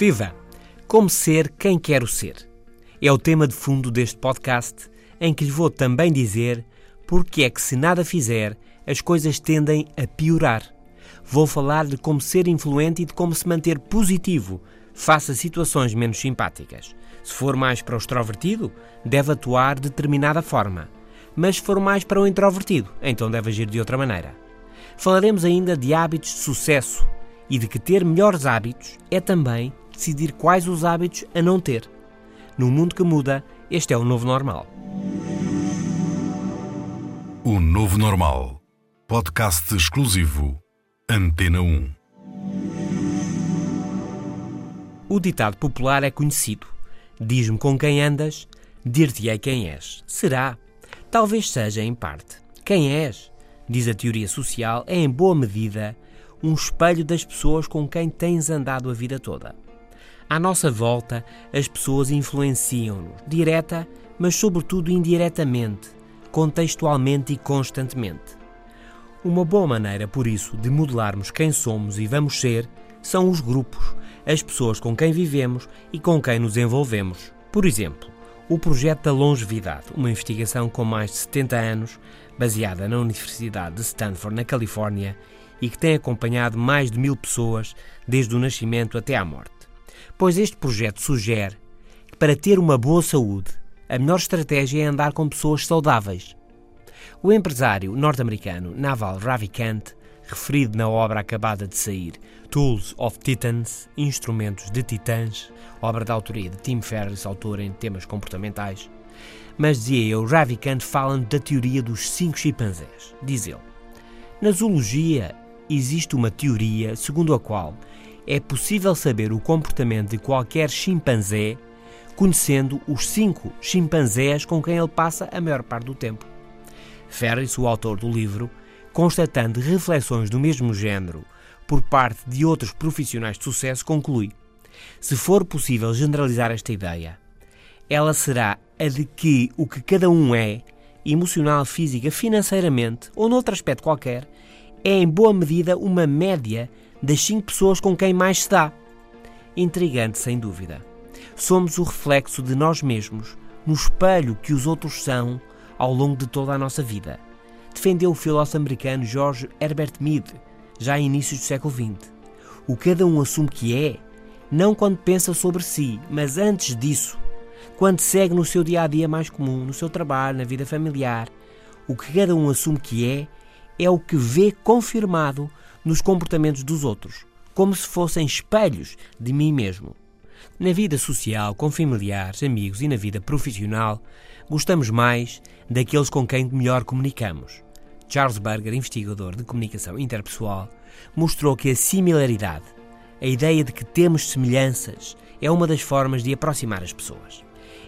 Viva! Como ser quem quero ser? É o tema de fundo deste podcast, em que lhe vou também dizer porque é que, se nada fizer, as coisas tendem a piorar. Vou falar de como ser influente e de como se manter positivo face a situações menos simpáticas. Se for mais para o extrovertido, deve atuar de determinada forma. Mas se for mais para o introvertido, então deve agir de outra maneira. Falaremos ainda de hábitos de sucesso e de que ter melhores hábitos é também decidir quais os hábitos a não ter. No mundo que muda, este é o novo normal. O Novo Normal. Podcast exclusivo. Antena 1. O ditado popular é conhecido. Diz-me com quem andas, dir-te-ei quem és. Será? Talvez seja em parte. Quem és, diz a teoria social, é em boa medida um espelho das pessoas com quem tens andado a vida toda. À nossa volta, as pessoas influenciam-nos, direta, mas sobretudo indiretamente, contextualmente e constantemente. Uma boa maneira, por isso, de modelarmos quem somos e vamos ser são os grupos, as pessoas com quem vivemos e com quem nos envolvemos. Por exemplo, o projeto da longevidade, uma investigação com mais de 70 anos, baseada na Universidade de Stanford, na Califórnia, e que tem acompanhado mais de mil pessoas desde o nascimento até à morte pois este projeto sugere que para ter uma boa saúde, a melhor estratégia é andar com pessoas saudáveis. O empresário norte-americano Naval Ravikant, referido na obra acabada de sair Tools of Titans, Instrumentos de Titãs, obra da autoria de Tim Ferriss, autor em temas comportamentais, mas dizia eu, Ravikant fala da teoria dos cinco chimpanzés. Diz ele: Na zoologia existe uma teoria segundo a qual é possível saber o comportamento de qualquer chimpanzé conhecendo os cinco chimpanzés com quem ele passa a maior parte do tempo. Ferris, o autor do livro, constatando reflexões do mesmo género por parte de outros profissionais de sucesso, conclui: se for possível generalizar esta ideia, ela será a de que o que cada um é, emocional, física, financeiramente ou noutro aspecto qualquer, é em boa medida uma média das cinco pessoas com quem mais se dá. Intrigante, sem dúvida. Somos o reflexo de nós mesmos, no espelho que os outros são ao longo de toda a nossa vida. Defendeu o filósofo americano George Herbert Mead, já em inícios do século XX. O cada um assume que é, não quando pensa sobre si, mas antes disso, quando segue no seu dia a dia mais comum, no seu trabalho, na vida familiar. O que cada um assume que é, é o que vê confirmado nos comportamentos dos outros, como se fossem espelhos de mim mesmo. Na vida social, com familiares, amigos e na vida profissional, gostamos mais daqueles com quem melhor comunicamos. Charles Berger, investigador de comunicação interpessoal, mostrou que a similaridade, a ideia de que temos semelhanças, é uma das formas de aproximar as pessoas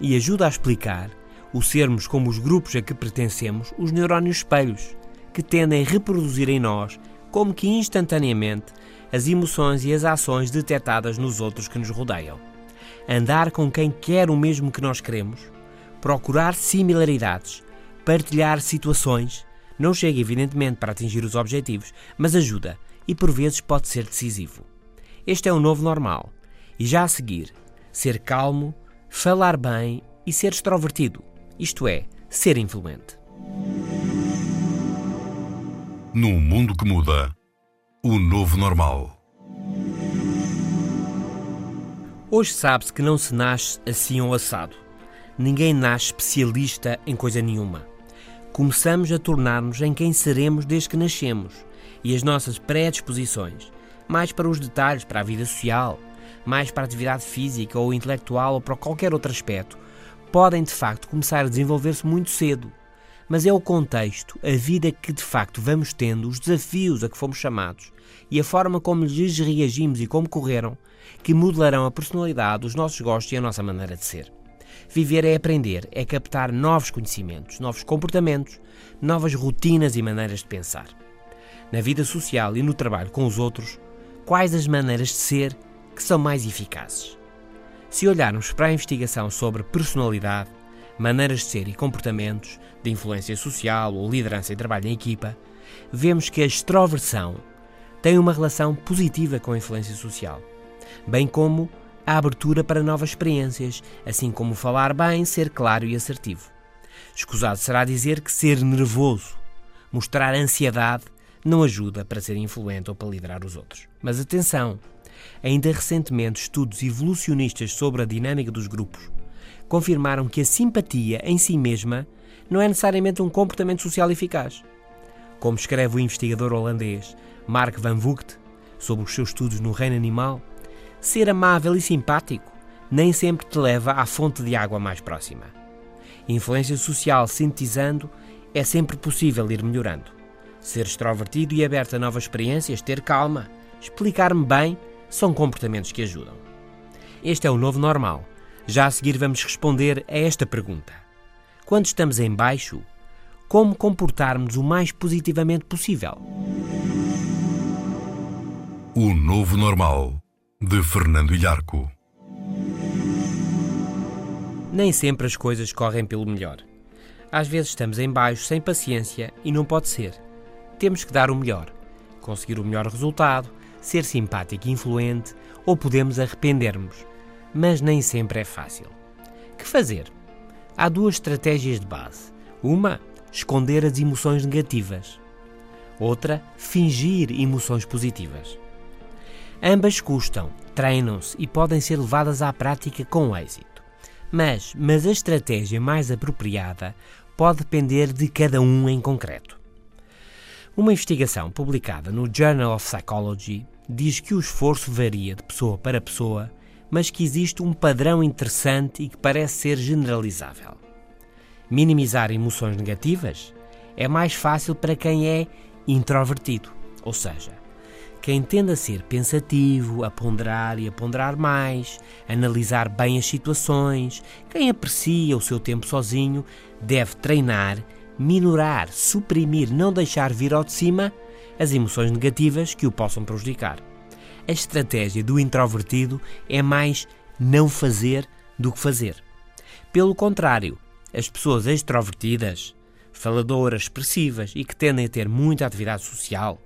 e ajuda a explicar o sermos como os grupos a que pertencemos os neurónios espelhos, que tendem a reproduzir em nós como que instantaneamente, as emoções e as ações detectadas nos outros que nos rodeiam. Andar com quem quer o mesmo que nós queremos, procurar similaridades, partilhar situações, não chega evidentemente para atingir os objetivos, mas ajuda e por vezes pode ser decisivo. Este é o novo normal. E já a seguir, ser calmo, falar bem e ser extrovertido, isto é, ser influente. Num mundo que muda, o novo normal. Hoje sabe-se que não se nasce assim ou assado. Ninguém nasce especialista em coisa nenhuma. Começamos a tornar-nos em quem seremos desde que nascemos e as nossas predisposições, mais para os detalhes, para a vida social, mais para a atividade física ou intelectual ou para qualquer outro aspecto, podem de facto começar a desenvolver-se muito cedo mas é o contexto, a vida que de facto vamos tendo, os desafios a que fomos chamados e a forma como lhes reagimos e como correram que modelarão a personalidade, os nossos gostos e a nossa maneira de ser. Viver é aprender, é captar novos conhecimentos, novos comportamentos, novas rotinas e maneiras de pensar. Na vida social e no trabalho com os outros, quais as maneiras de ser que são mais eficazes? Se olharmos para a investigação sobre personalidade, maneiras de ser e comportamentos, de influência social ou liderança e trabalho em equipa, vemos que a extroversão tem uma relação positiva com a influência social, bem como a abertura para novas experiências, assim como falar bem, ser claro e assertivo. Escusado será dizer que ser nervoso, mostrar ansiedade, não ajuda para ser influente ou para liderar os outros. Mas atenção! Ainda recentemente, estudos evolucionistas sobre a dinâmica dos grupos confirmaram que a simpatia em si mesma não é necessariamente um comportamento social eficaz. Como escreve o investigador holandês Mark van Vugt sobre os seus estudos no reino animal, ser amável e simpático nem sempre te leva à fonte de água mais próxima. Influência social sintetizando é sempre possível ir melhorando. Ser extrovertido e aberto a novas experiências, ter calma, explicar-me bem, são comportamentos que ajudam. Este é o novo normal. Já a seguir vamos responder a esta pergunta. Quando estamos em baixo, como comportarmos o mais positivamente possível? O Novo Normal, de Fernando Ilharco. Nem sempre as coisas correm pelo melhor. Às vezes estamos em baixo sem paciência e não pode ser. Temos que dar o melhor, conseguir o melhor resultado, ser simpático e influente, ou podemos arrepender-nos. Mas nem sempre é fácil. Que fazer? Há duas estratégias de base. Uma, esconder as emoções negativas. Outra, fingir emoções positivas. Ambas custam, treinam-se e podem ser levadas à prática com êxito. Mas, mas a estratégia mais apropriada pode depender de cada um em concreto. Uma investigação publicada no Journal of Psychology diz que o esforço varia de pessoa para pessoa, mas que existe um padrão interessante e que parece ser generalizável. Minimizar emoções negativas é mais fácil para quem é introvertido, ou seja, quem tende a ser pensativo, a ponderar e a ponderar mais, analisar bem as situações, quem aprecia o seu tempo sozinho, deve treinar, minorar, suprimir, não deixar vir ao de cima as emoções negativas que o possam prejudicar. A estratégia do introvertido é mais não fazer do que fazer. Pelo contrário, as pessoas extrovertidas, faladoras, expressivas e que tendem a ter muita atividade social,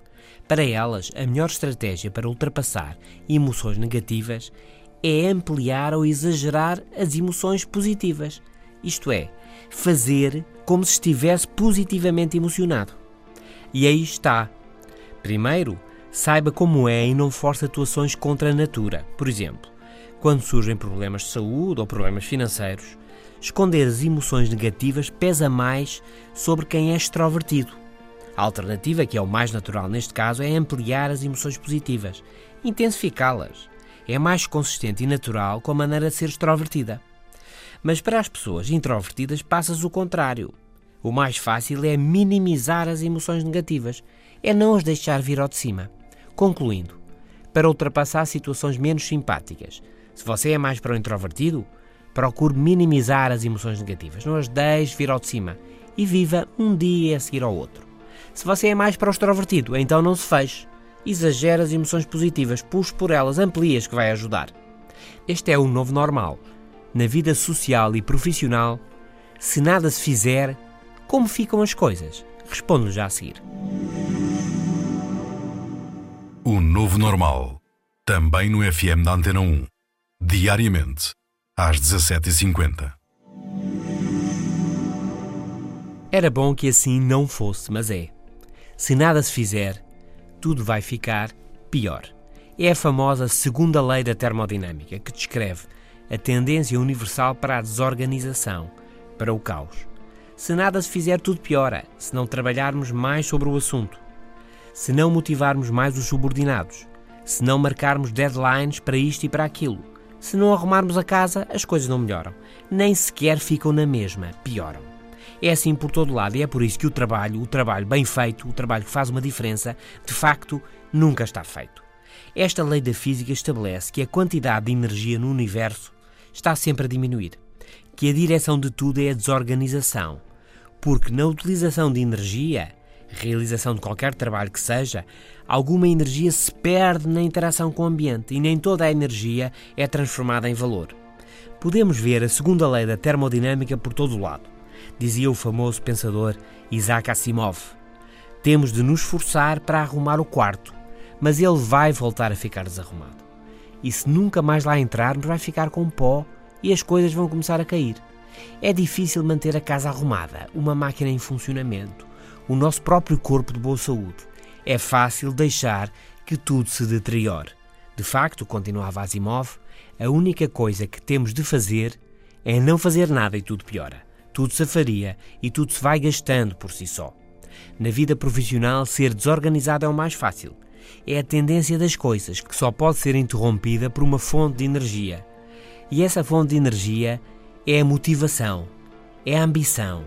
para elas, a melhor estratégia para ultrapassar emoções negativas é ampliar ou exagerar as emoções positivas, isto é, fazer como se estivesse positivamente emocionado. E aí está. Primeiro, saiba como é e não force atuações contra a natura. Por exemplo, quando surgem problemas de saúde ou problemas financeiros, esconder as emoções negativas pesa mais sobre quem é extrovertido a alternativa, que é o mais natural neste caso, é ampliar as emoções positivas, intensificá-las. É mais consistente e natural com a maneira de ser extrovertida. Mas para as pessoas introvertidas passa-se o contrário. O mais fácil é minimizar as emoções negativas, é não as deixar vir ao de cima. Concluindo, para ultrapassar situações menos simpáticas, se você é mais para o introvertido, procure minimizar as emoções negativas, não as deixe vir ao de cima e viva um dia a seguir ao outro. Se você é mais para o extrovertido, então não se feche. Exagera as emoções positivas, puxe por elas, amplie-as que vai ajudar. Este é o novo normal. Na vida social e profissional, se nada se fizer, como ficam as coisas? Respondo já a seguir. O novo normal. Também no FM da Antena 1. Diariamente, às 17h50. Era bom que assim não fosse, mas é. Se nada se fizer, tudo vai ficar pior. É a famosa segunda lei da termodinâmica que descreve a tendência universal para a desorganização, para o caos. Se nada se fizer, tudo piora, se não trabalharmos mais sobre o assunto, se não motivarmos mais os subordinados, se não marcarmos deadlines para isto e para aquilo, se não arrumarmos a casa, as coisas não melhoram, nem sequer ficam na mesma, pioram. É assim por todo lado e é por isso que o trabalho, o trabalho bem feito, o trabalho que faz uma diferença, de facto, nunca está feito. Esta lei da física estabelece que a quantidade de energia no universo está sempre a diminuir, que a direção de tudo é a desorganização, porque na utilização de energia, realização de qualquer trabalho que seja, alguma energia se perde na interação com o ambiente e nem toda a energia é transformada em valor. Podemos ver a segunda lei da termodinâmica por todo o lado dizia o famoso pensador Isaac Asimov. Temos de nos esforçar para arrumar o quarto, mas ele vai voltar a ficar desarrumado. E se nunca mais lá entrarmos, vai ficar com pó e as coisas vão começar a cair. É difícil manter a casa arrumada, uma máquina em funcionamento, o nosso próprio corpo de boa saúde. É fácil deixar que tudo se deteriore. De facto, continuava Asimov, a única coisa que temos de fazer é não fazer nada e tudo piora tudo se faria e tudo se vai gastando por si só. Na vida profissional, ser desorganizado é o mais fácil. É a tendência das coisas que só pode ser interrompida por uma fonte de energia. E essa fonte de energia é a motivação, é a ambição,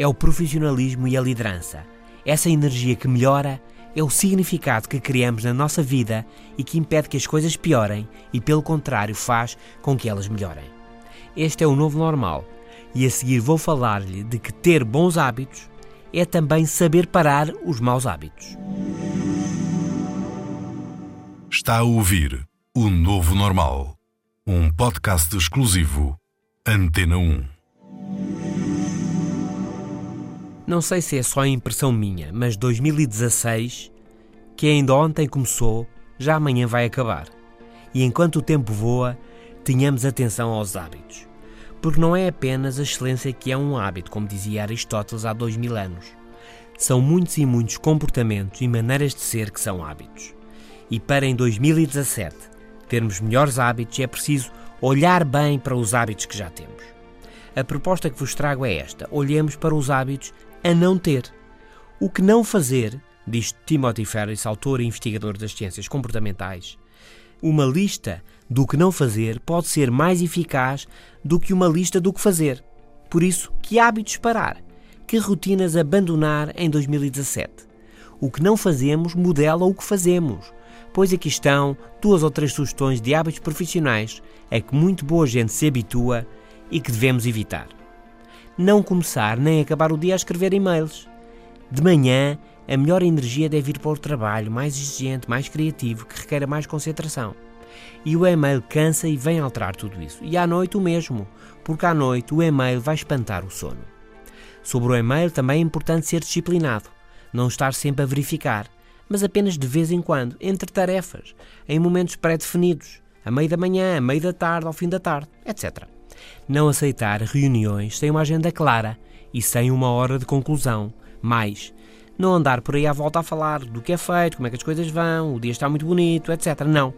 é o profissionalismo e a liderança. Essa energia que melhora é o significado que criamos na nossa vida e que impede que as coisas piorem e, pelo contrário, faz com que elas melhorem. Este é o novo normal e a seguir vou falar-lhe de que ter bons hábitos é também saber parar os maus hábitos. Está a ouvir O Novo Normal, um podcast exclusivo Antena 1. Não sei se é só impressão minha, mas 2016, que ainda ontem começou, já amanhã vai acabar. E enquanto o tempo voa, tenhamos atenção aos hábitos porque não é apenas a excelência que é um hábito, como dizia Aristóteles há dois mil anos. São muitos e muitos comportamentos e maneiras de ser que são hábitos. E para em 2017 termos melhores hábitos é preciso olhar bem para os hábitos que já temos. A proposta que vos trago é esta: olhemos para os hábitos a não ter. O que não fazer, diz Timothy Ferris, autor e investigador das ciências comportamentais, uma lista do que não fazer pode ser mais eficaz do que uma lista do que fazer. Por isso, que hábitos parar? Que rotinas abandonar em 2017? O que não fazemos modela o que fazemos. Pois aqui estão duas ou três sugestões de hábitos profissionais a que muito boa gente se habitua e que devemos evitar. Não começar nem acabar o dia a escrever e-mails. De manhã, a melhor energia deve ir para o trabalho mais exigente, mais criativo, que requer mais concentração. E o e-mail cansa e vem alterar tudo isso. E à noite o mesmo, porque à noite o e-mail vai espantar o sono. Sobre o e-mail também é importante ser disciplinado, não estar sempre a verificar, mas apenas de vez em quando, entre tarefas, em momentos pré-definidos, a meio da manhã, a meio da tarde, ao fim da tarde, etc. Não aceitar reuniões sem uma agenda clara e sem uma hora de conclusão. Mais, não andar por aí à volta a falar do que é feito, como é que as coisas vão, o dia está muito bonito, etc. Não.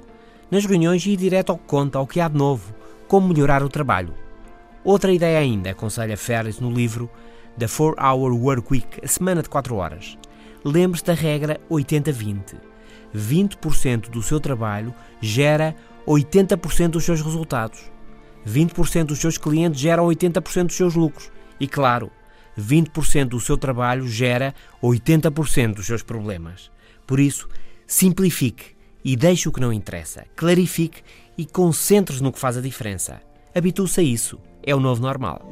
Nas reuniões, ir direto ao que conta, ao que há de novo, como melhorar o trabalho. Outra ideia ainda, aconselha Ferris no livro The 4-Hour Work Week, a semana de 4 horas. Lembre-se da regra 80-20. 20% do seu trabalho gera 80% dos seus resultados. 20% dos seus clientes geram 80% dos seus lucros. E claro, 20% do seu trabalho gera 80% dos seus problemas. Por isso, simplifique e deixe o que não interessa. Clarifique e concentre-se no que faz a diferença. Habitue-se a isso. É o novo normal.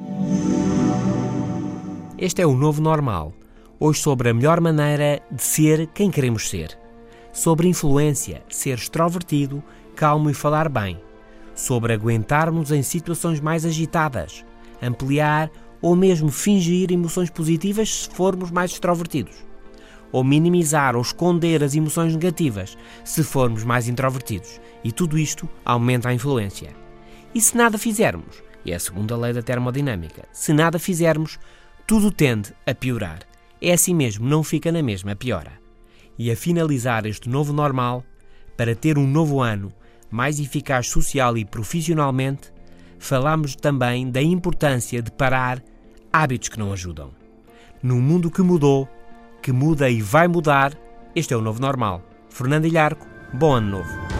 Este é o novo normal. Hoje sobre a melhor maneira de ser quem queremos ser. Sobre influência, ser extrovertido, calmo e falar bem. Sobre aguentarmos em situações mais agitadas, ampliar ou mesmo fingir emoções positivas se formos mais extrovertidos, ou minimizar ou esconder as emoções negativas se formos mais introvertidos, e tudo isto aumenta a influência. E se nada fizermos, e é a segunda lei da termodinâmica, se nada fizermos, tudo tende a piorar. É assim mesmo, não fica na mesma, piora. E a finalizar este novo normal, para ter um novo ano mais eficaz social e profissionalmente, falamos também da importância de parar hábitos que não ajudam. Num mundo que mudou, que muda e vai mudar, este é o novo normal. Fernando Ilharco, bom ano novo.